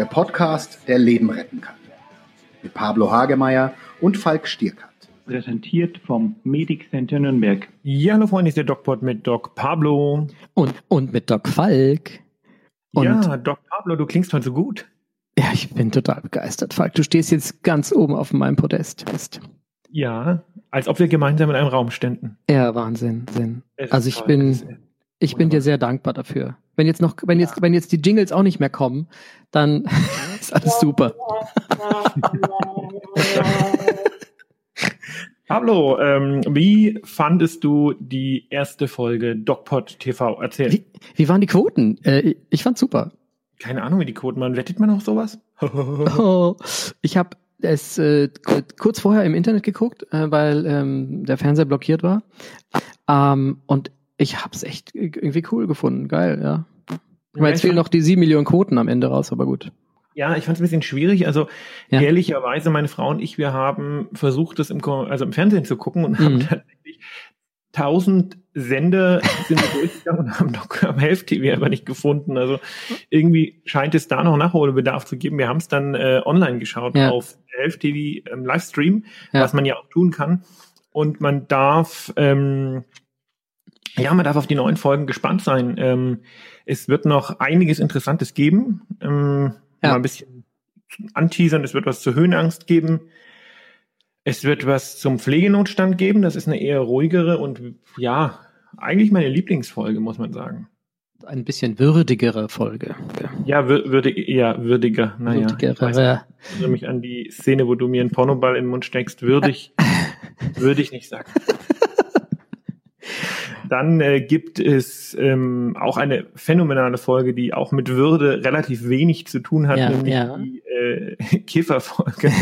der Podcast, der Leben retten kann. Mit Pablo Hagemeier und Falk Stierkat. Präsentiert vom Medic Center Nürnberg. Ja, hallo Freunde, ist der DocPod mit Doc Pablo. Und, und mit Doc Falk. Und ja, Doc Pablo, du klingst heute so gut. Ja, ich bin total begeistert, Falk. Du stehst jetzt ganz oben auf meinem Podest. Ja, als ob wir gemeinsam in einem Raum ständen. Ja, Wahnsinn, Sinn. Also ich bin, ich bin dir sehr dankbar dafür. Wenn jetzt noch, wenn jetzt, wenn jetzt die Jingles auch nicht mehr kommen, dann ist alles super. Pablo, ähm, wie fandest du die erste Folge DocPod TV? Erzähl. Wie, wie waren die Quoten? Äh, ich fand super. Keine Ahnung, wie die Quoten waren. Wettet man auf sowas? oh, ich habe es äh, kurz vorher im Internet geguckt, äh, weil ähm, der Fernseher blockiert war. Ähm, und ich habe es echt irgendwie cool gefunden. Geil, ja. Ich meine, jetzt fehlen noch die sieben Millionen Quoten am Ende raus, aber gut. Ja, ich fand es ein bisschen schwierig. Also ja. ehrlicherweise, meine Frau und ich, wir haben versucht, das im, also im Fernsehen zu gucken und mhm. haben tatsächlich tausend Sender sind durchgegangen und haben doch am Health-TV aber nicht gefunden. Also irgendwie scheint es da noch Nachholbedarf zu geben. Wir haben es dann äh, online geschaut ja. auf Health-TV ähm, Livestream, ja. was man ja auch tun kann. Und man darf ähm, ja, man darf auf die neuen Folgen gespannt sein. Ähm, es wird noch einiges Interessantes geben. Ähm, ja. Mal ein bisschen anteasern. Es wird was zur Höhenangst geben. Es wird was zum Pflegenotstand geben. Das ist eine eher ruhigere und ja, eigentlich meine Lieblingsfolge, muss man sagen. Ein bisschen würdigere Folge. Ja, würdig, ja würdiger. Naja, würdigere. Ich erinnere mich an die Szene, wo du mir einen Pornoball in den Mund steckst. Würdig, würde ich nicht sagen. Dann äh, gibt es ähm, auch eine phänomenale Folge, die auch mit Würde relativ wenig zu tun hat, ja, nämlich ja. die äh, Kifferfolge.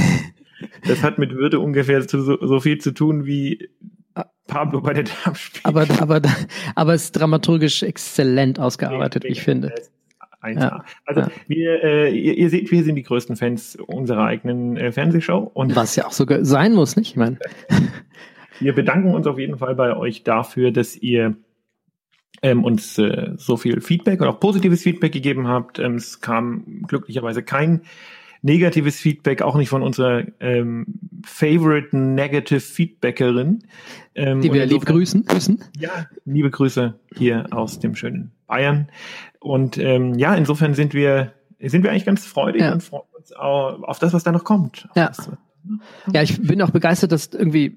das hat mit Würde ungefähr so, so viel zu tun wie Pablo bei der Darmspiel. Aber, aber, aber es ist dramaturgisch exzellent ausgearbeitet, wie ich finde. Ja, also ja. wir, äh, ihr, ihr, seht, wir sind die größten Fans unserer eigenen äh, Fernsehshow. Und Was ja auch sogar sein muss, nicht? Ich meine. Wir bedanken uns auf jeden Fall bei euch dafür, dass ihr ähm, uns äh, so viel Feedback und auch positives Feedback gegeben habt. Ähm, es kam glücklicherweise kein negatives Feedback, auch nicht von unserer ähm, favorite negative Feedbackerin. Ähm, Die wir lieb grüßen, grüßen. Ja, liebe Grüße hier aus dem schönen Bayern. Und ähm, ja, insofern sind wir sind wir eigentlich ganz freudig ja. und freuen uns auf, auf das, was da noch kommt. Ja. Das, ja, ich bin auch begeistert, dass irgendwie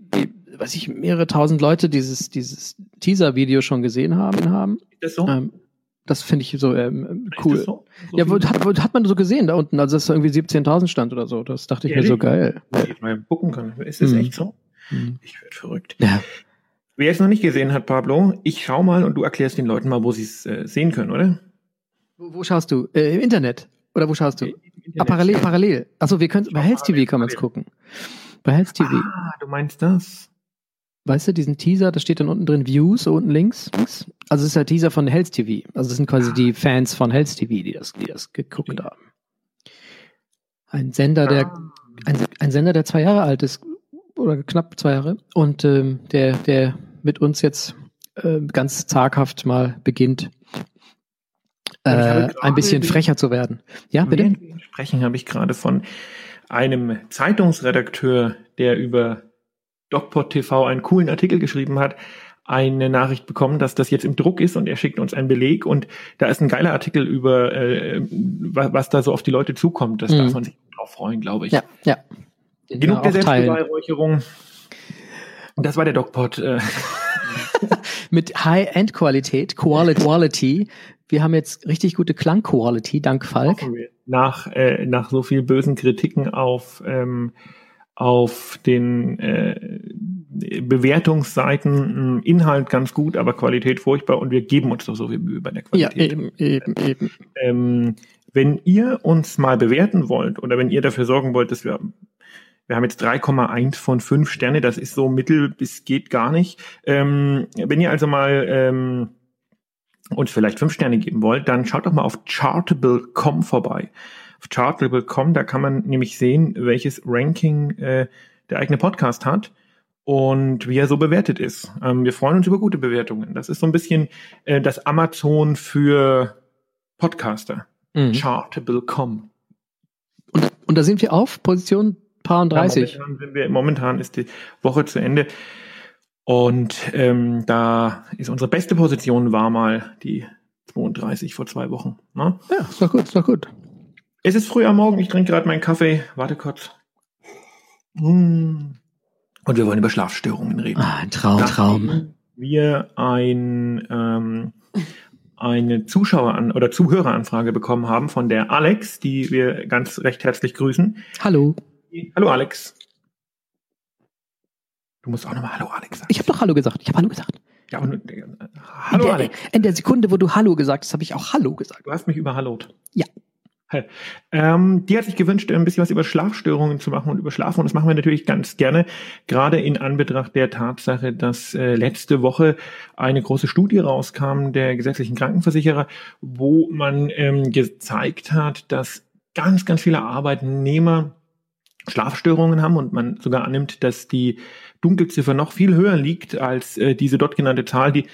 weiß ich, mehrere tausend Leute dieses, dieses Teaser-Video schon gesehen haben. haben. Das so? Ähm, das finde ich so ähm, cool. So? So ja, hat, hat, man so gesehen da unten, also dass da irgendwie 17.000 stand oder so. Das dachte ich Ehrlich? mir so geil. Ja. Ich mal gucken kann. Ist das mhm. echt so? Mhm. Ich werde verrückt. Ja. Wer es noch nicht gesehen hat, Pablo, ich schau mal und du erklärst den Leuten mal, wo sie es äh, sehen können, oder? Wo, wo schaust du? Äh, Im Internet? Oder wo schaust du? Internet, ah, parallel, parallel. Achso, wir können bei Health TV kann man es gucken. Bei Health TV. Ah, du meinst das? Weißt du, diesen Teaser, da steht dann unten drin Views, so unten links. Also es ist der Teaser von Health TV. Also das sind quasi die Fans von Health TV, die das, die das geguckt haben. Ein Sender, der ah. ein, ein Sender, der zwei Jahre alt ist, oder knapp zwei Jahre, und ähm, der, der mit uns jetzt äh, ganz zaghaft mal beginnt, äh, ein bisschen frecher zu werden. Ja, bitte? Sprechen habe ich gerade von einem Zeitungsredakteur, der über DocPod TV einen coolen Artikel geschrieben hat, eine Nachricht bekommen, dass das jetzt im Druck ist und er schickt uns einen Beleg und da ist ein geiler Artikel über, äh, was, was da so auf die Leute zukommt. Das mhm. darf man sich drauf freuen, glaube ich. Ja, ja. Genug der Selbstbeweihräucherung. Das war der DocPod. Äh. Mit High-End-Qualität, Quality, Quality. Wir haben jetzt richtig gute Klang-Quality, dank Falk. Nach, äh, nach so viel bösen Kritiken auf ähm, auf den äh, Bewertungsseiten Inhalt ganz gut, aber Qualität furchtbar und wir geben uns doch so viel Mühe bei der Qualität. Ja, eben, eben, eben. Ähm, wenn ihr uns mal bewerten wollt oder wenn ihr dafür sorgen wollt, dass wir wir haben jetzt 3,1 von 5 Sterne, das ist so mittel bis geht gar nicht. Ähm, wenn ihr also mal ähm, uns vielleicht 5 Sterne geben wollt, dann schaut doch mal auf chartable.com vorbei auf Chartable.com. Da kann man nämlich sehen, welches Ranking äh, der eigene Podcast hat und wie er so bewertet ist. Ähm, wir freuen uns über gute Bewertungen. Das ist so ein bisschen äh, das Amazon für Podcaster. Mhm. Chartable.com. Und da sind wir auf Position paar und 30. Ja, momentan, sind wir, momentan ist die Woche zu Ende. Und ähm, da ist unsere beste Position war mal die 32 vor zwei Wochen. Ne? Ja, ist doch gut, ist doch gut. Es ist früh am Morgen, ich trinke gerade meinen Kaffee. Warte kurz. Hm. Und wir wollen über Schlafstörungen reden. Ah, Traum, Nachdem Traum. Wir ein, ähm, eine Zuschauer- an, oder Zuhöreranfrage bekommen haben von der Alex, die wir ganz recht herzlich grüßen. Hallo. Hallo Alex. Du musst auch nochmal Hallo Alex sagen. Ich habe doch Hallo gesagt. Ich habe Hallo gesagt. Ja, aber nur, äh, Hallo in der, Alex. In der Sekunde, wo du Hallo gesagt hast, habe ich auch Hallo gesagt. Du hast mich überhallot. Ja. Ähm, die hat sich gewünscht, ein bisschen was über Schlafstörungen zu machen und über Schlafen. Und das machen wir natürlich ganz gerne, gerade in Anbetracht der Tatsache, dass äh, letzte Woche eine große Studie rauskam der gesetzlichen Krankenversicherer, wo man ähm, gezeigt hat, dass ganz, ganz viele Arbeitnehmer Schlafstörungen haben und man sogar annimmt, dass die Dunkelziffer noch viel höher liegt als äh, diese dort genannte Zahl, die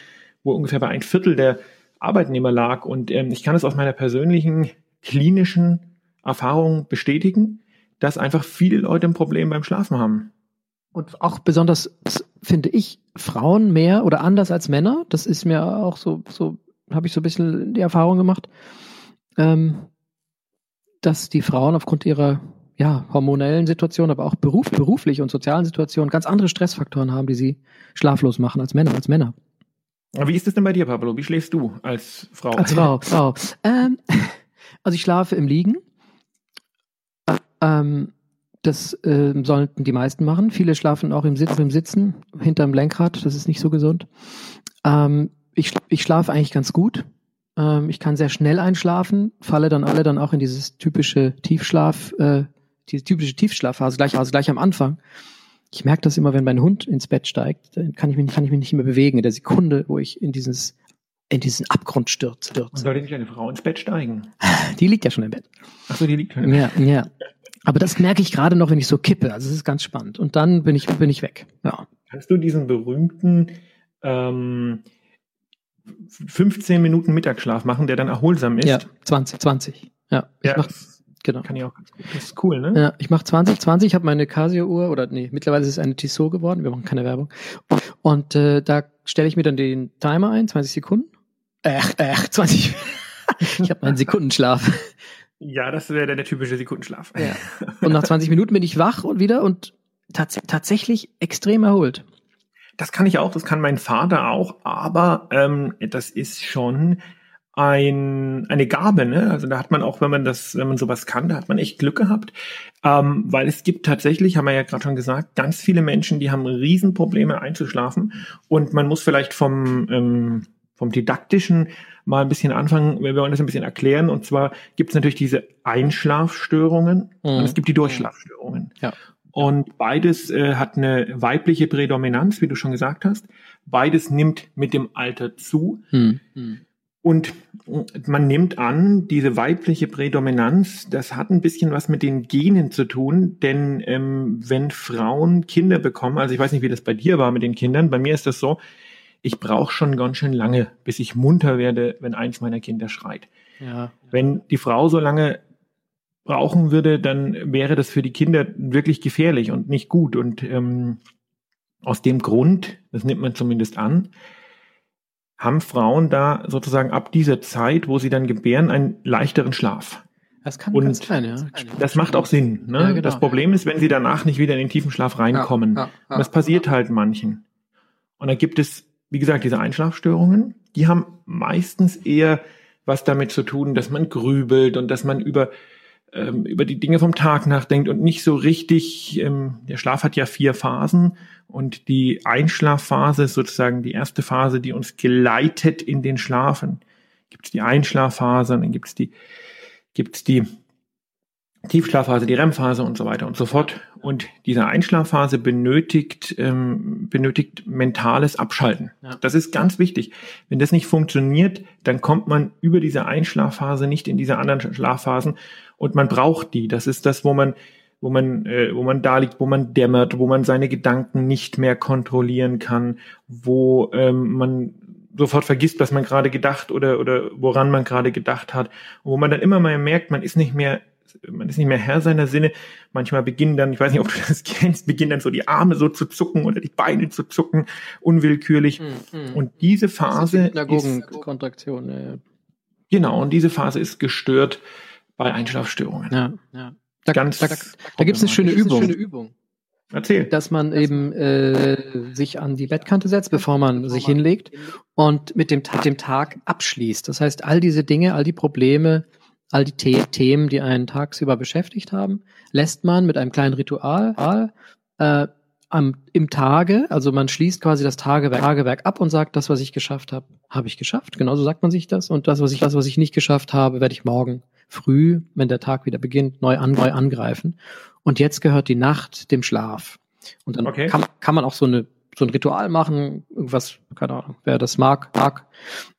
wo ungefähr bei ein Viertel der Arbeitnehmer lag. Und ähm, ich kann es aus meiner persönlichen klinischen Erfahrung bestätigen, dass einfach viele Leute ein Problem beim Schlafen haben. Und auch besonders, finde ich, Frauen mehr oder anders als Männer. Das ist mir auch so, so habe ich so ein bisschen die Erfahrung gemacht, ähm, dass die Frauen aufgrund ihrer ja, hormonellen Situation, aber auch beruf, beruflich und sozialen Situationen ganz andere Stressfaktoren haben, die sie schlaflos machen als Männer, als Männer. Wie ist es denn bei dir, Pablo? Wie schläfst du als Frau? Als Frau, Frau. Ähm, also ich schlafe im Liegen. Ähm, das äh, sollten die meisten machen. Viele schlafen auch im Sitzen, im Sitzen, hinterm Lenkrad. Das ist nicht so gesund. Ähm, ich, ich schlafe eigentlich ganz gut. Ähm, ich kann sehr schnell einschlafen, falle dann alle dann auch in dieses typische Tiefschlaf, äh, diese typische Tiefschlafphase, gleich, also gleich am Anfang. Ich merke das immer, wenn mein Hund ins Bett steigt, dann kann ich mich, kann ich mich nicht mehr bewegen. In der Sekunde, wo ich in dieses in diesen Abgrund stürzt. stürzt. Sollte nicht eine Frau ins Bett steigen? Die liegt ja schon im Bett. Ach so, die liegt schon im Bett. Ja, ja. Aber das merke ich gerade noch, wenn ich so kippe. Also es ist ganz spannend. Und dann bin ich, bin ich weg. Ja. Kannst du diesen berühmten ähm, 15 Minuten Mittagsschlaf machen, der dann erholsam ist? Ja, 20, 20. Ja, ich ja, mach, genau. Kann ich auch ganz gut. Das ist cool, ne? Ja, ich mache 20, 20. Ich habe meine Casio-Uhr oder nee, mittlerweile ist es eine Tissot geworden. Wir machen keine Werbung. Und äh, da stelle ich mir dann den Timer ein, 20 Sekunden. Ach, ach, 20. ich habe meinen Sekundenschlaf. Ja, das wäre der typische Sekundenschlaf. Ja. Und nach 20 Minuten bin ich wach und wieder und tats tatsächlich extrem erholt. Das kann ich auch, das kann mein Vater auch, aber ähm, das ist schon ein, eine Gabe, ne? Also da hat man auch, wenn man das, wenn man sowas kann, da hat man echt Glück gehabt. Ähm, weil es gibt tatsächlich, haben wir ja gerade schon gesagt, ganz viele Menschen, die haben Riesenprobleme einzuschlafen. Und man muss vielleicht vom ähm, vom Didaktischen mal ein bisschen anfangen, wenn wir wollen das ein bisschen erklären. Und zwar gibt es natürlich diese Einschlafstörungen mhm. und es gibt die Durchschlafstörungen. Ja. Und beides äh, hat eine weibliche Prädominanz, wie du schon gesagt hast. Beides nimmt mit dem Alter zu. Mhm. Und man nimmt an, diese weibliche Prädominanz, das hat ein bisschen was mit den Genen zu tun, denn ähm, wenn Frauen Kinder bekommen, also ich weiß nicht, wie das bei dir war mit den Kindern, bei mir ist das so, ich brauche schon ganz schön lange, bis ich munter werde, wenn eins meiner Kinder schreit. Ja. Wenn die Frau so lange brauchen würde, dann wäre das für die Kinder wirklich gefährlich und nicht gut. Und ähm, aus dem Grund, das nimmt man zumindest an, haben Frauen da sozusagen ab dieser Zeit, wo sie dann gebären, einen leichteren Schlaf. Das kann und sein, ja. Das macht auch Sinn. Ne? Ja, genau. Das Problem ist, wenn sie danach nicht wieder in den tiefen Schlaf reinkommen. Ja, ja, das passiert halt manchen. Und dann gibt es wie gesagt, diese Einschlafstörungen, die haben meistens eher was damit zu tun, dass man grübelt und dass man über ähm, über die Dinge vom Tag nachdenkt und nicht so richtig, ähm, der Schlaf hat ja vier Phasen und die Einschlafphase ist sozusagen die erste Phase, die uns geleitet in den Schlafen. Gibt es die Einschlafphase, dann gibt es die, gibt's die Tiefschlafphase, die REM-Phase und so weiter und so fort. Und diese Einschlafphase benötigt, ähm, benötigt mentales Abschalten. Ja. Das ist ganz wichtig. Wenn das nicht funktioniert, dann kommt man über diese Einschlafphase nicht in diese anderen Schlafphasen und man braucht die. Das ist das, wo man, wo man, äh, wo man da liegt, wo man dämmert, wo man seine Gedanken nicht mehr kontrollieren kann, wo ähm, man sofort vergisst, was man gerade gedacht oder, oder woran man gerade gedacht hat, wo man dann immer mal merkt, man ist nicht mehr man ist nicht mehr Herr seiner Sinne. Manchmal beginnen dann, ich weiß nicht, ob du das kennst, beginnen dann so die Arme so zu zucken oder die Beine zu zucken, unwillkürlich. Mm. Und diese Phase Synagogenkontraktion. Ja, ja. Genau, und diese Phase ist gestört bei Einschlafstörungen. Ja, ja. Da, Ganz da, da, da gibt es eine schöne Übung. Eine schöne Übung. Erzähl. Dass man eben äh, sich an die Bettkante setzt, bevor man sich hinlegt und mit dem, mit dem Tag abschließt. Das heißt, all diese Dinge, all die Probleme, all die The Themen, die einen tagsüber beschäftigt haben, lässt man mit einem kleinen Ritual äh, am, im Tage, also man schließt quasi das Tagewerk, Tagewerk ab und sagt, das, was ich geschafft habe, habe ich geschafft. Genauso sagt man sich das. Und das, was ich, das, was ich nicht geschafft habe, werde ich morgen früh, wenn der Tag wieder beginnt, neu, an, neu angreifen. Und jetzt gehört die Nacht dem Schlaf. Und dann okay. kann, kann man auch so eine so ein Ritual machen, irgendwas, keine Ahnung, wer das mag, mag,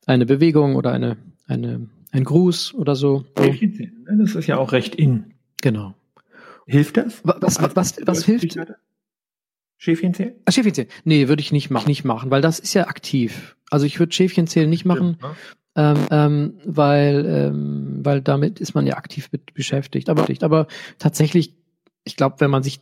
eine Bewegung oder eine, eine, ein Gruß oder so. Ne? Das ist ja auch recht in. Genau. Hilft das? Was, was, was, was hilft? Schäfchen zählen? Ah, Schäfchen zählen. Nee, würde ich nicht machen, nicht machen, weil das ist ja aktiv. Also ich würde Schäfchen zählen nicht machen, ja, ne? ähm, ähm, weil, ähm, weil damit ist man ja aktiv mit beschäftigt. Aber, aber tatsächlich, ich glaube, wenn man sich,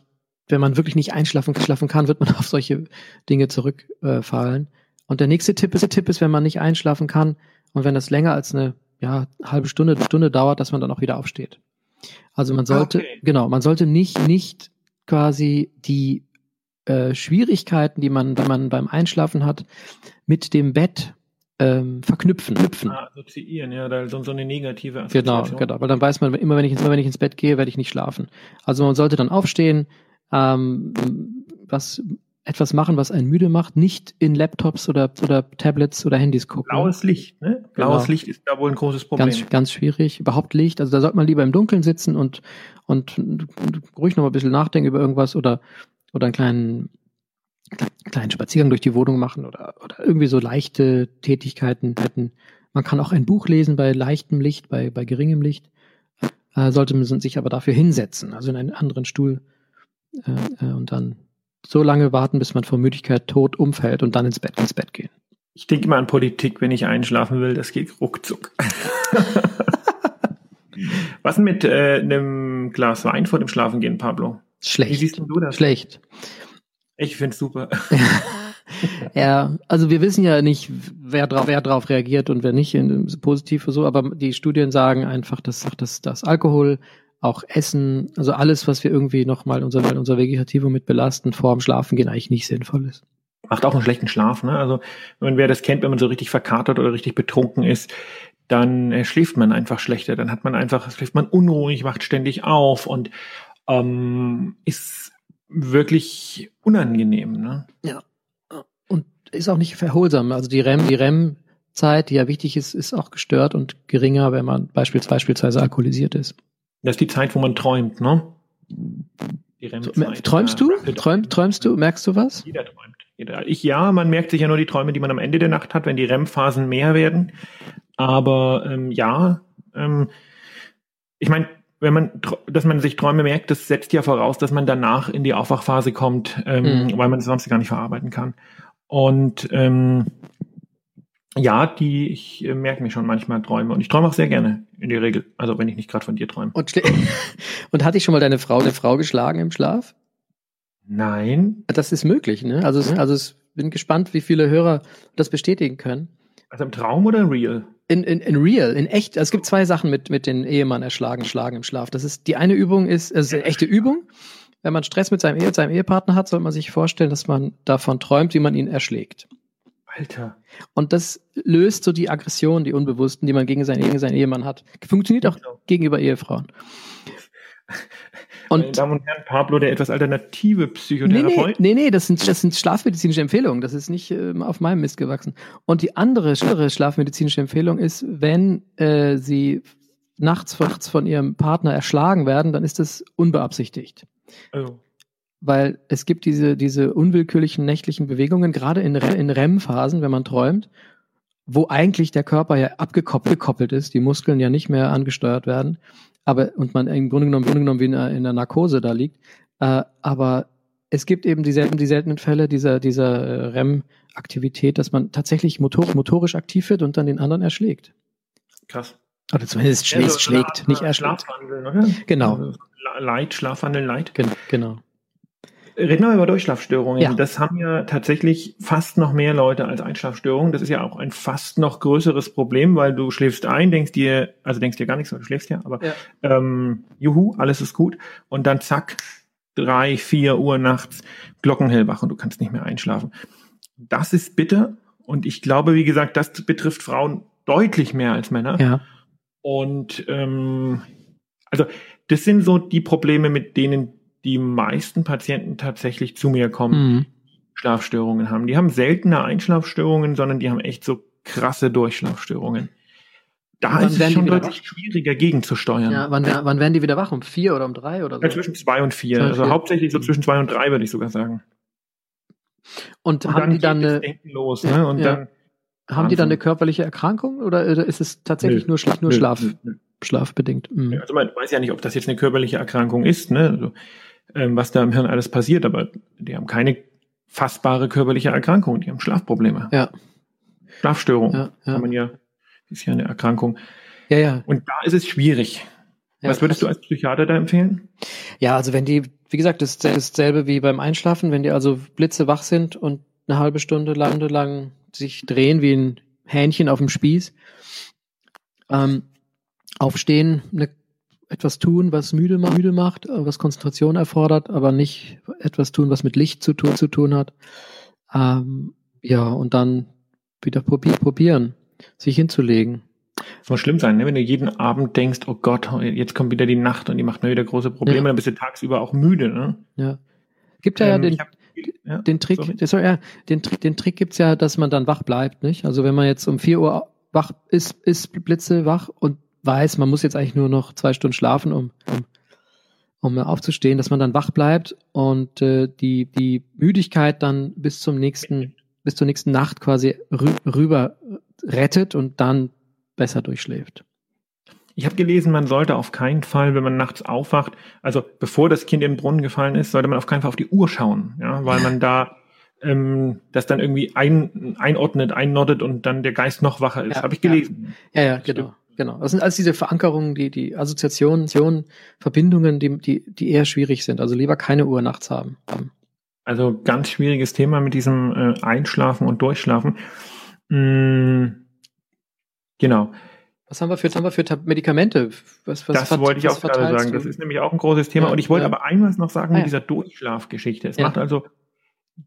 wenn man wirklich nicht einschlafen schlafen kann, wird man auf solche Dinge zurückfallen. Äh, und der nächste Tipp ist, der Tipp ist, wenn man nicht einschlafen kann und wenn das länger als eine ja, halbe Stunde, Stunde dauert, dass man dann auch wieder aufsteht. Also man sollte, okay. genau, man sollte nicht, nicht quasi die äh, Schwierigkeiten, die man, wenn man beim Einschlafen hat, mit dem Bett ähm, verknüpfen. Knüpfen. Ah, assoziieren, ja, da so, so eine negative Assoziation. Genau, genau, weil dann weiß man, immer wenn ich, immer wenn ich ins Bett gehe, werde ich nicht schlafen. Also man sollte dann aufstehen, ähm, was etwas machen, was einen müde macht, nicht in Laptops oder, oder Tablets oder Handys gucken. Blaues Licht, ne? Blaues genau. Licht ist da wohl ein großes Problem. Ganz, ganz schwierig. Überhaupt Licht. Also da sollte man lieber im Dunkeln sitzen und, und ruhig noch mal ein bisschen nachdenken über irgendwas oder, oder einen kleinen, kleinen Spaziergang durch die Wohnung machen oder, oder irgendwie so leichte Tätigkeiten hätten. Man kann auch ein Buch lesen bei leichtem Licht, bei, bei geringem Licht. Äh, sollte man sich aber dafür hinsetzen, also in einen anderen Stuhl äh, äh, und dann so lange warten, bis man vor Müdigkeit tot umfällt und dann ins Bett, ins Bett gehen. Ich denke mal an Politik, wenn ich einschlafen will, das geht ruckzuck. Was denn mit äh, einem Glas Wein vor dem Schlafengehen, Pablo? Schlecht. Wie siehst du das? Schlecht. Ich find's super. ja, also wir wissen ja nicht, wer drauf, wer drauf reagiert und wer nicht, positiv oder so, aber die Studien sagen einfach, dass, dass, dass Alkohol, auch Essen, also alles, was wir irgendwie nochmal unser, unser Vegetativo mit belasten, vor dem Schlafen gehen, eigentlich nicht sinnvoll ist. Macht auch einen schlechten Schlaf, ne? Also, wenn wer das kennt, wenn man so richtig verkatert oder richtig betrunken ist, dann äh, schläft man einfach schlechter, dann hat man einfach, schläft man unruhig, wacht ständig auf und ähm, ist wirklich unangenehm. Ne? Ja. Und ist auch nicht verholsam. Also die REM, die REM-Zeit, die ja wichtig ist, ist auch gestört und geringer, wenn man beispielsweise, beispielsweise alkoholisiert ist. Das ist die Zeit, wo man träumt, ne? Die REM-Zeit. Träumst du? Träum, träumst du? Merkst du was? Jeder träumt. Ich ja, man merkt sich ja nur die Träume, die man am Ende der Nacht hat, wenn die REM-Phasen mehr werden. Aber ähm, ja, ähm, ich meine, wenn man, dass man sich Träume merkt, das setzt ja voraus, dass man danach in die Aufwachphase kommt, ähm, mhm. weil man es sonst gar nicht verarbeiten kann. Und ähm, ja, die, ich äh, merke mir schon manchmal Träume und ich träume auch sehr gerne in der Regel. Also wenn ich nicht gerade von dir träume. Und, und hatte ich schon mal deine Frau, eine Frau geschlagen im Schlaf? Nein. Das ist möglich, ne? Also, also ich bin gespannt, wie viele Hörer das bestätigen können. Also im Traum oder real? In, in, in real, in echt. Also es gibt zwei Sachen mit, mit den Ehemann erschlagen, schlagen im Schlaf. Das ist, die eine Übung ist, also eine echte Übung. Wenn man Stress mit seinem, Ehe, seinem Ehepartner hat, sollte man sich vorstellen, dass man davon träumt, wie man ihn erschlägt. Alter. Und das löst so die Aggression, die Unbewussten, die man gegen seinen, gegen seinen Ehemann hat. Funktioniert auch genau. gegenüber Ehefrauen. Und Meine Damen und Herren, Pablo, der etwas alternative Psychotherapeut. Nee, nee, nee, das, sind, das sind schlafmedizinische Empfehlungen. Das ist nicht äh, auf meinem Mist gewachsen. Und die andere, andere schlafmedizinische Empfehlung ist, wenn äh, Sie nachts, nachts von Ihrem Partner erschlagen werden, dann ist das unbeabsichtigt. Oh. Weil es gibt diese, diese unwillkürlichen nächtlichen Bewegungen, gerade in, in REM-Phasen, wenn man träumt, wo eigentlich der Körper ja abgekoppelt ist, die Muskeln ja nicht mehr angesteuert werden aber und man im Grunde genommen, im Grunde genommen wie in einer, in einer Narkose da liegt. Äh, aber es gibt eben die, selten, die seltenen Fälle dieser, dieser äh, REM-Aktivität, dass man tatsächlich motor, motorisch aktiv wird und dann den anderen erschlägt. Krass. Oder zumindest schlägt, also, schlägt nicht erschlägt. Schlafwandeln, oder? Genau. Also, Light, Schlafwandeln. Gen genau. Reden wir über Durchschlafstörungen. Ja. Das haben ja tatsächlich fast noch mehr Leute als Einschlafstörungen. Das ist ja auch ein fast noch größeres Problem, weil du schläfst ein, denkst dir, also denkst dir gar nichts, weil du schläfst ja, aber ja. Ähm, juhu, alles ist gut. Und dann zack, drei, vier Uhr nachts, Glockenhell wach und du kannst nicht mehr einschlafen. Das ist bitter. Und ich glaube, wie gesagt, das betrifft Frauen deutlich mehr als Männer. Ja. Und ähm, also das sind so die Probleme, mit denen die meisten Patienten tatsächlich zu mir kommen, mhm. Schlafstörungen haben. Die haben seltener Einschlafstörungen, sondern die haben echt so krasse Durchschlafstörungen. Da ist es schon deutlich schwieriger gegenzusteuern. Ja, wann, wann werden die wieder wach? Um vier oder um drei oder so? Ja, zwischen zwei und vier. Also vier. hauptsächlich so zwischen zwei und drei, würde ich sogar sagen. Und, und haben dann die dann eine, los, ne? Und ja. dann haben die dann eine körperliche Erkrankung oder ist es tatsächlich nö, nur, Schlaf, nur nö, Schlaf, nö, schlafbedingt? Mhm. Also man weiß ja nicht, ob das jetzt eine körperliche Erkrankung ist, ne? Also, ähm, was da im Hirn alles passiert, aber die haben keine fassbare körperliche Erkrankung, die haben Schlafprobleme. Ja. Schlafstörung. Ja, ja. Kann man ja, ist ja eine Erkrankung. Ja, ja. Und da ist es schwierig. Ja, was würdest du als Psychiater da empfehlen? Ja, also wenn die, wie gesagt, das ist dasselbe wie beim Einschlafen, wenn die also blitzewach sind und eine halbe Stunde lang, lang sich drehen wie ein Hähnchen auf dem Spieß, ähm, aufstehen, eine etwas tun, was müde, müde macht, äh, was Konzentration erfordert, aber nicht etwas tun, was mit Licht zu tun, zu tun hat. Ähm, ja, und dann wieder probier, probieren, sich hinzulegen. Das muss schlimm sein, ne? wenn du jeden Abend denkst, oh Gott, jetzt kommt wieder die Nacht und die macht mir wieder große Probleme, ja. dann bist du tagsüber auch müde. Ne? Ja. Gibt ja, ähm, ja den, hab, ja, den Trick, sorry. ja, den, den Trick gibt's ja, dass man dann wach bleibt, nicht? Also wenn man jetzt um vier Uhr wach ist, ist Blitze wach und weiß, man muss jetzt eigentlich nur noch zwei Stunden schlafen, um, um, um aufzustehen, dass man dann wach bleibt und äh, die, die Müdigkeit dann bis zum nächsten, bis zur nächsten Nacht quasi rü rüber rettet und dann besser durchschläft. Ich habe gelesen, man sollte auf keinen Fall, wenn man nachts aufwacht, also bevor das Kind in den Brunnen gefallen ist, sollte man auf keinen Fall auf die Uhr schauen, ja, weil man da ähm, das dann irgendwie ein, einordnet, einnoddet und dann der Geist noch wacher ist. Ja, habe ich gelesen. Ja, ja, ja genau. Genau. Das sind alles diese Verankerungen, die, die Assoziationen, Verbindungen, die, die, die eher schwierig sind. Also lieber keine Uhr nachts haben. Also ganz schwieriges Thema mit diesem äh, Einschlafen und Durchschlafen. Mm, genau. Was haben wir für, haben wir für Medikamente? Was, was das hat, wollte ich auch gerade sagen. Du? Das ist nämlich auch ein großes Thema. Ja, und ich wollte ja. aber einmal noch sagen ah, mit dieser Durchschlafgeschichte. Es ja. macht also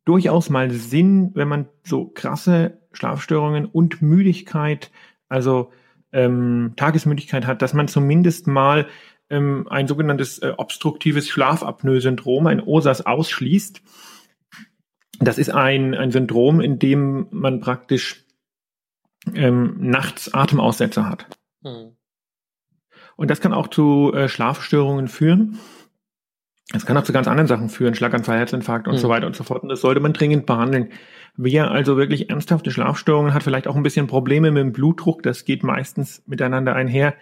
durchaus mal Sinn, wenn man so krasse Schlafstörungen und Müdigkeit, also ähm, Tagesmüdigkeit hat, dass man zumindest mal ähm, ein sogenanntes äh, obstruktives Schlafapnoe-Syndrom, ein OSAS, ausschließt. Das ist ein, ein Syndrom, in dem man praktisch ähm, nachts Atemaussetzer hat. Mhm. Und das kann auch zu äh, Schlafstörungen führen. Es kann auch zu ganz anderen Sachen führen, Schlaganfall, Herzinfarkt und mhm. so weiter und so fort. Und das sollte man dringend behandeln. Wer also wirklich ernsthafte Schlafstörungen hat, vielleicht auch ein bisschen Probleme mit dem Blutdruck, das geht meistens miteinander einher,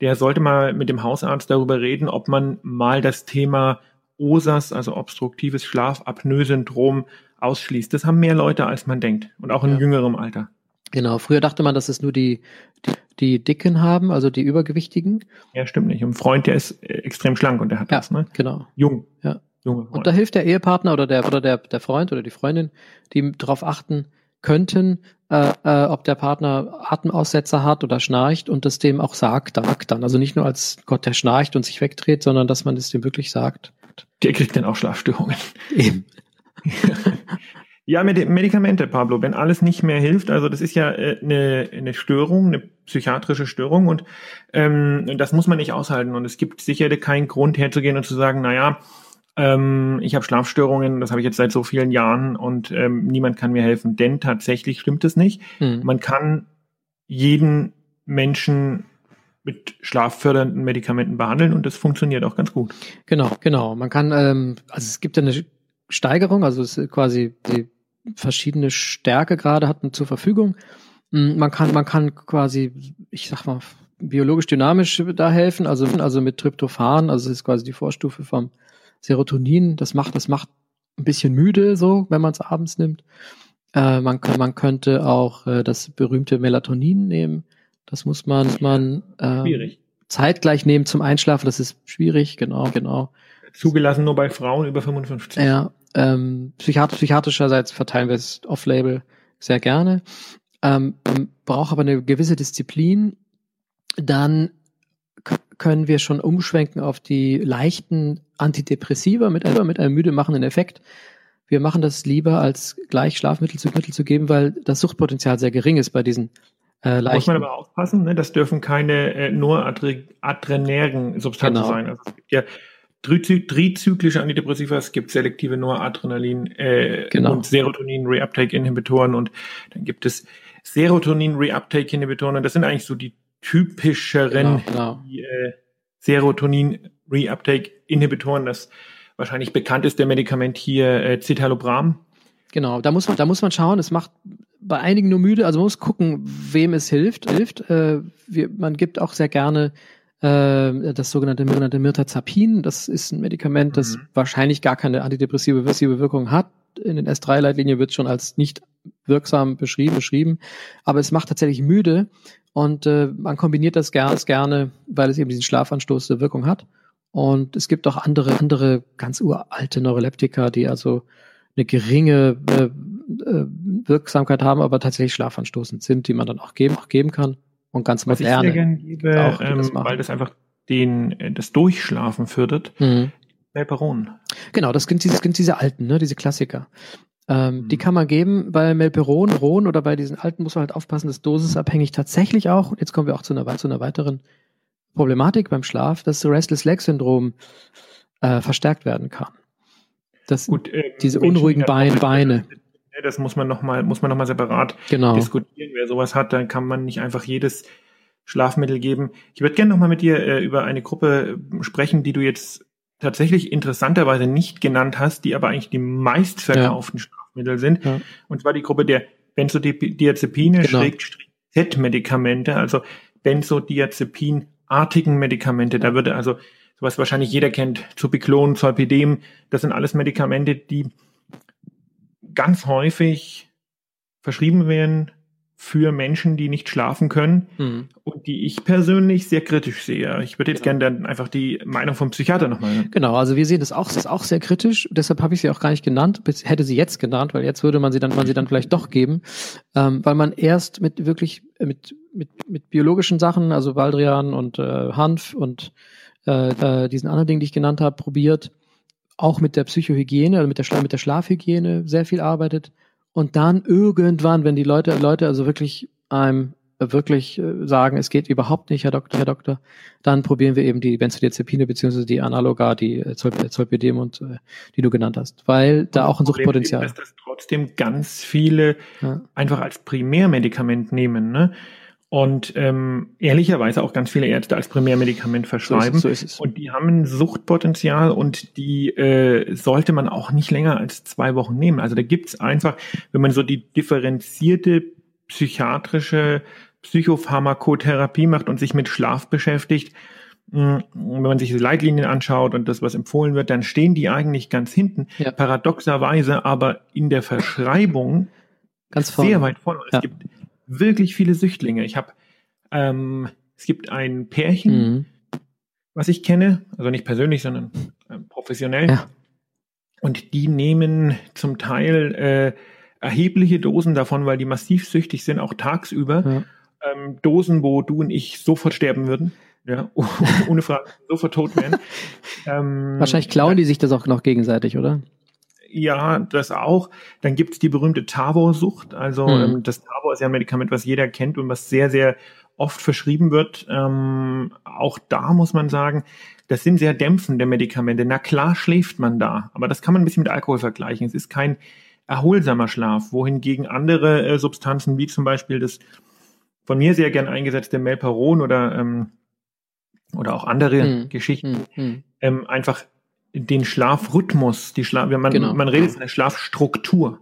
der sollte mal mit dem Hausarzt darüber reden, ob man mal das Thema OSAS, also obstruktives Schlafapnoe-Syndrom, ausschließt. Das haben mehr Leute, als man denkt und auch in ja. jüngerem Alter. Genau, früher dachte man, dass es nur die, die, die Dicken haben, also die Übergewichtigen. Ja, stimmt nicht. Ein Freund, der ist äh, extrem schlank und der hat ja, das, ne? Genau. Jung. Ja. Junge Und da hilft der Ehepartner oder der oder der, der Freund oder die Freundin, die darauf achten könnten, äh, äh, ob der Partner Atemaussetzer hat oder schnarcht und das dem auch sagt, sagt dann. Also nicht nur als Gott, der schnarcht und sich wegdreht, sondern dass man es dem wirklich sagt. Der kriegt dann auch Schlafstörungen. Eben. Ja, Medikamente, Pablo, wenn alles nicht mehr hilft, also das ist ja äh, eine, eine Störung, eine psychiatrische Störung und ähm, das muss man nicht aushalten. Und es gibt sicher keinen Grund herzugehen und zu sagen, naja, ähm, ich habe Schlafstörungen, das habe ich jetzt seit so vielen Jahren und ähm, niemand kann mir helfen. Denn tatsächlich stimmt es nicht. Mhm. Man kann jeden Menschen mit schlaffördernden Medikamenten behandeln und das funktioniert auch ganz gut. Genau, genau. Man kann, ähm, also es gibt eine Steigerung, also es ist quasi die verschiedene Stärke gerade hat man zur Verfügung. Mm, man kann, man kann quasi, ich sag mal, biologisch dynamisch da helfen, also, also mit Tryptophan, also es ist quasi die Vorstufe vom Serotonin. Das macht, das macht ein bisschen müde, so, wenn man es abends nimmt. Äh, man, man könnte auch äh, das berühmte Melatonin nehmen. Das muss man, man ähm, zeitgleich nehmen zum Einschlafen. Das ist schwierig, genau, genau. Zugelassen nur bei Frauen über 55. Ja, ähm, psychiat psychiatrischerseits verteilen wir es off-label sehr gerne. Ähm, braucht aber eine gewisse Disziplin. Dann können wir schon umschwenken auf die leichten Antidepressiva mit, einem, mit einem müde machenden Effekt. Wir machen das lieber, als gleich Schlafmittel zu, Mittel zu geben, weil das Suchtpotenzial sehr gering ist bei diesen äh, Muss man aber aufpassen, ne? das dürfen keine äh, nur adrenären Substanzen genau. sein. Also es gibt ja trizyklische Antidepressiva, es gibt selektive Noradrenalin äh, genau. und Serotonin-Reuptake-Inhibitoren und dann gibt es Serotonin-Reuptake-Inhibitoren das sind eigentlich so die typischeren genau, genau. Äh, Serotonin-Reuptake-Inhibitoren. Das wahrscheinlich bekannteste Medikament hier äh, Citalopram. Genau, da muss man, da muss man schauen. Es macht bei einigen nur müde, also man muss gucken, wem es hilft. hilft. Äh, wir, man gibt auch sehr gerne äh, das sogenannte, sogenannte Mirtazapin. Das ist ein Medikament, das mhm. wahrscheinlich gar keine antidepressive Wirkung hat. In den S3-Leitlinien wird schon als nicht wirksam beschrieben, beschrieben. Aber es macht tatsächlich müde und äh, man kombiniert das gerne, gerne, weil es eben diesen Schlafanstoß der Wirkung hat. Und es gibt auch andere, andere ganz uralte Neuroleptika, die also eine geringe äh, äh, Wirksamkeit haben, aber tatsächlich schlafanstoßend sind, die man dann auch geben, auch geben kann und ganz Was moderne. Ich sehr gerne gebe, auch, ähm, das weil das einfach den, äh, das Durchschlafen fördert. Mhm. Melperon. Genau, das sind diese, das sind diese alten, ne, diese Klassiker. Ähm, mhm. Die kann man geben bei Melperon, Ron oder bei diesen alten muss man halt aufpassen, das dosisabhängig tatsächlich auch. Und jetzt kommen wir auch zu einer, zu einer weiteren Problematik beim Schlaf, dass das Restless Leg Syndrom äh, verstärkt werden kann. Das, Gut, äh, diese unruhigen Beine, Beine. Das muss man nochmal, muss man noch mal separat genau. diskutieren. Wer sowas hat, dann kann man nicht einfach jedes Schlafmittel geben. Ich würde gerne nochmal mit dir äh, über eine Gruppe äh, sprechen, die du jetzt tatsächlich interessanterweise nicht genannt hast, die aber eigentlich die meistverkauften ja. Schlafmittel sind. Ja. Und zwar die Gruppe der Benzodiazepine, genau. Z-Medikamente, also Benzodiazepinartigen Medikamente. Da würde also was wahrscheinlich jeder kennt, Zopiclon, Zolpidem, das sind alles Medikamente, die ganz häufig verschrieben werden für Menschen, die nicht schlafen können mhm. und die ich persönlich sehr kritisch sehe. Ich würde jetzt genau. gerne dann einfach die Meinung vom Psychiater nochmal hören. Genau, also wir sehen das auch, das ist auch sehr kritisch. Deshalb habe ich sie auch gar nicht genannt, hätte sie jetzt genannt, weil jetzt würde man sie dann, man sie dann vielleicht doch geben, ähm, weil man erst mit wirklich mit mit mit biologischen Sachen, also Baldrian und äh, Hanf und äh, diesen anderen Dingen, die ich genannt habe, probiert, auch mit der Psychohygiene, also mit der, mit der Schlafhygiene sehr viel arbeitet und dann irgendwann, wenn die Leute, Leute also wirklich einem wirklich äh, sagen, es geht überhaupt nicht, Herr Doktor, Herr Doktor, dann probieren wir eben die Benzodiazepine beziehungsweise die Analoga, die äh, Zolpidem und äh, die du genannt hast, weil da auch ein Suchtpotenzial. Ist, dass das trotzdem ganz viele ja. einfach als Primärmedikament nehmen, ne? Und ähm, ehrlicherweise auch ganz viele Ärzte als Primärmedikament verschreiben. So ist, so ist es. Und die haben ein Suchtpotenzial und die äh, sollte man auch nicht länger als zwei Wochen nehmen. Also da gibt's einfach, wenn man so die differenzierte psychiatrische Psychopharmakotherapie macht und sich mit Schlaf beschäftigt, mh, wenn man sich die Leitlinien anschaut und das, was empfohlen wird, dann stehen die eigentlich ganz hinten. Ja. Paradoxerweise aber in der Verschreibung ganz vorne. sehr weit vorne. Es ja. gibt wirklich viele Süchtlinge. Ich habe, ähm, es gibt ein Pärchen, mhm. was ich kenne, also nicht persönlich, sondern äh, professionell. Ja. Und die nehmen zum Teil äh, erhebliche Dosen davon, weil die massiv süchtig sind, auch tagsüber. Ja. Ähm, Dosen, wo du und ich sofort sterben würden. Ja, ohne Frage, sofort tot werden. ähm, Wahrscheinlich klauen die sich das auch noch gegenseitig, oder? Ja, das auch. Dann gibt's die berühmte Tavor-Sucht. Also mhm. das Tavor ist ja ein Medikament, was jeder kennt und was sehr, sehr oft verschrieben wird. Ähm, auch da muss man sagen, das sind sehr dämpfende Medikamente. Na klar schläft man da, aber das kann man ein bisschen mit Alkohol vergleichen. Es ist kein erholsamer Schlaf, wohingegen andere äh, Substanzen wie zum Beispiel das von mir sehr gern eingesetzte Melperon oder ähm, oder auch andere hm. Geschichten hm. Hm. Ähm, einfach den Schlafrhythmus, die Schlaf, man, genau. man redet von der Schlafstruktur,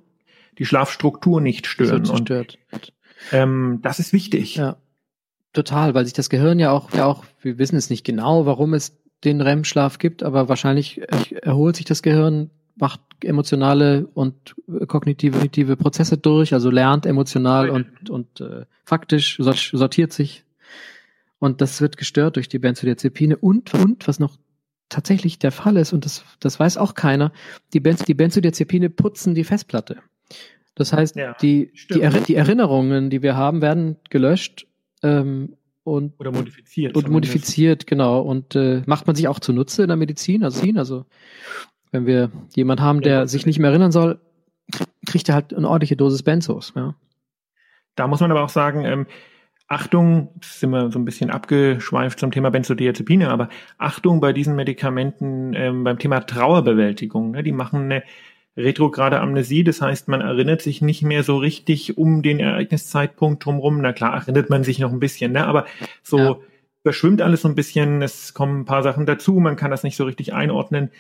die Schlafstruktur nicht stören. So stört. Und, ähm, das ist wichtig. Ja, total, weil sich das Gehirn ja auch, ja auch, wir wissen es nicht genau, warum es den REM-Schlaf gibt, aber wahrscheinlich erholt sich das Gehirn, macht emotionale und kognitive, kognitive Prozesse durch, also lernt emotional und, und äh, faktisch sortiert sich Und das wird gestört durch die Benzodiazepine und, und was noch tatsächlich der Fall ist, und das, das weiß auch keiner, die, Benz, die Benzodiazepine putzen die Festplatte. Das heißt, ja, die, die, er, die, Erinnerungen, die wir haben, werden gelöscht ähm, und oder modifiziert. Und modifiziert, genau. Und äh, macht man sich auch zunutze in der Medizin, also, also wenn wir jemanden haben, der ja, sich nicht mehr erinnern soll, kriegt er halt eine ordentliche Dosis Benzos. Ja. Da muss man aber auch sagen, ähm, Achtung, sind wir so ein bisschen abgeschweift zum Thema Benzodiazepine, aber Achtung bei diesen Medikamenten ähm, beim Thema Trauerbewältigung. Ne, die machen eine retrograde Amnesie, das heißt, man erinnert sich nicht mehr so richtig um den Ereigniszeitpunkt drumherum. Na klar, erinnert man sich noch ein bisschen, ne, aber so ja. überschwimmt alles so ein bisschen, es kommen ein paar Sachen dazu, man kann das nicht so richtig einordnen.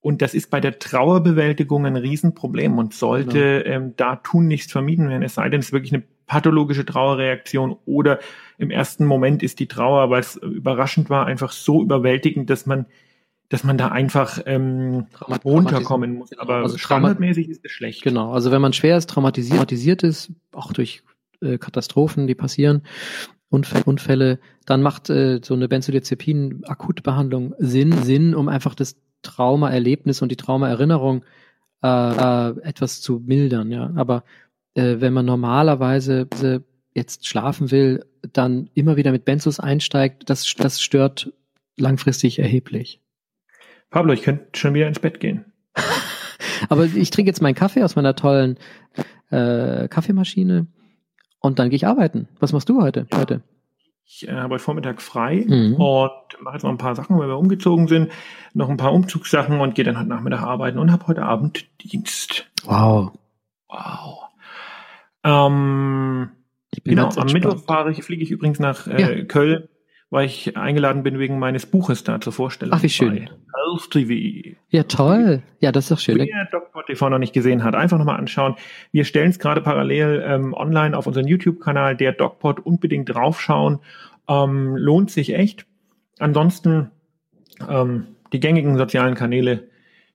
Und das ist bei der Trauerbewältigung ein Riesenproblem und sollte genau. ähm, da tun nichts vermieden werden, es sei denn, es ist wirklich eine pathologische Trauerreaktion oder im ersten Moment ist die Trauer, weil es überraschend war, einfach so überwältigend, dass man dass man da einfach ähm, runterkommen muss. Aber also standardmäßig ist es schlecht. Genau, also wenn man schwer ist, traumatisiert, traumatisiert ist, auch durch äh, Katastrophen, die passieren, Unfälle, Unfälle dann macht äh, so eine Benzodiazepin-Akutbehandlung Sinn, Sinn, um einfach das Traumaerlebnis und die Traumaerinnerung äh, äh, etwas zu mildern. Ja, aber äh, wenn man normalerweise jetzt schlafen will, dann immer wieder mit Benzos einsteigt, das, das stört langfristig erheblich. Pablo, ich könnte schon wieder ins Bett gehen. Aber ich trinke jetzt meinen Kaffee aus meiner tollen äh, Kaffeemaschine und dann gehe ich arbeiten. Was machst du heute? heute? Ich äh, habe heute Vormittag frei mhm. und mache jetzt noch ein paar Sachen, weil wir umgezogen sind, noch ein paar Umzugssachen und gehe dann heute Nachmittag arbeiten und habe heute Abend Dienst. Wow. Wow. Ähm, genau, am Mittwoch fahre ich, fliege ich übrigens nach äh, ja. Köln, weil ich eingeladen bin wegen meines Buches da zur Vorstellung. Ach, wie schön. Health TV. Ja, toll. Ja, das ist doch schön. Wer Dr. TV noch nicht gesehen hat, einfach nochmal anschauen. Wir stellen es gerade parallel ähm, online auf unseren YouTube-Kanal, der DocPod, unbedingt draufschauen. Ähm, lohnt sich echt. Ansonsten ähm, die gängigen sozialen Kanäle,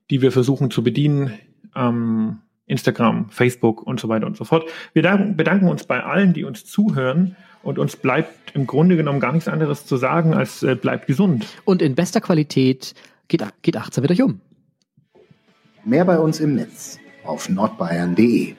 die wir versuchen zu bedienen. Ähm, Instagram, Facebook und so weiter und so fort. Wir bedanken uns bei allen, die uns zuhören und uns bleibt im Grunde genommen gar nichts anderes zu sagen, als äh, bleibt gesund. Und in bester Qualität geht, geht achtsam mit euch um. Mehr bei uns im Netz auf nordbayern.de.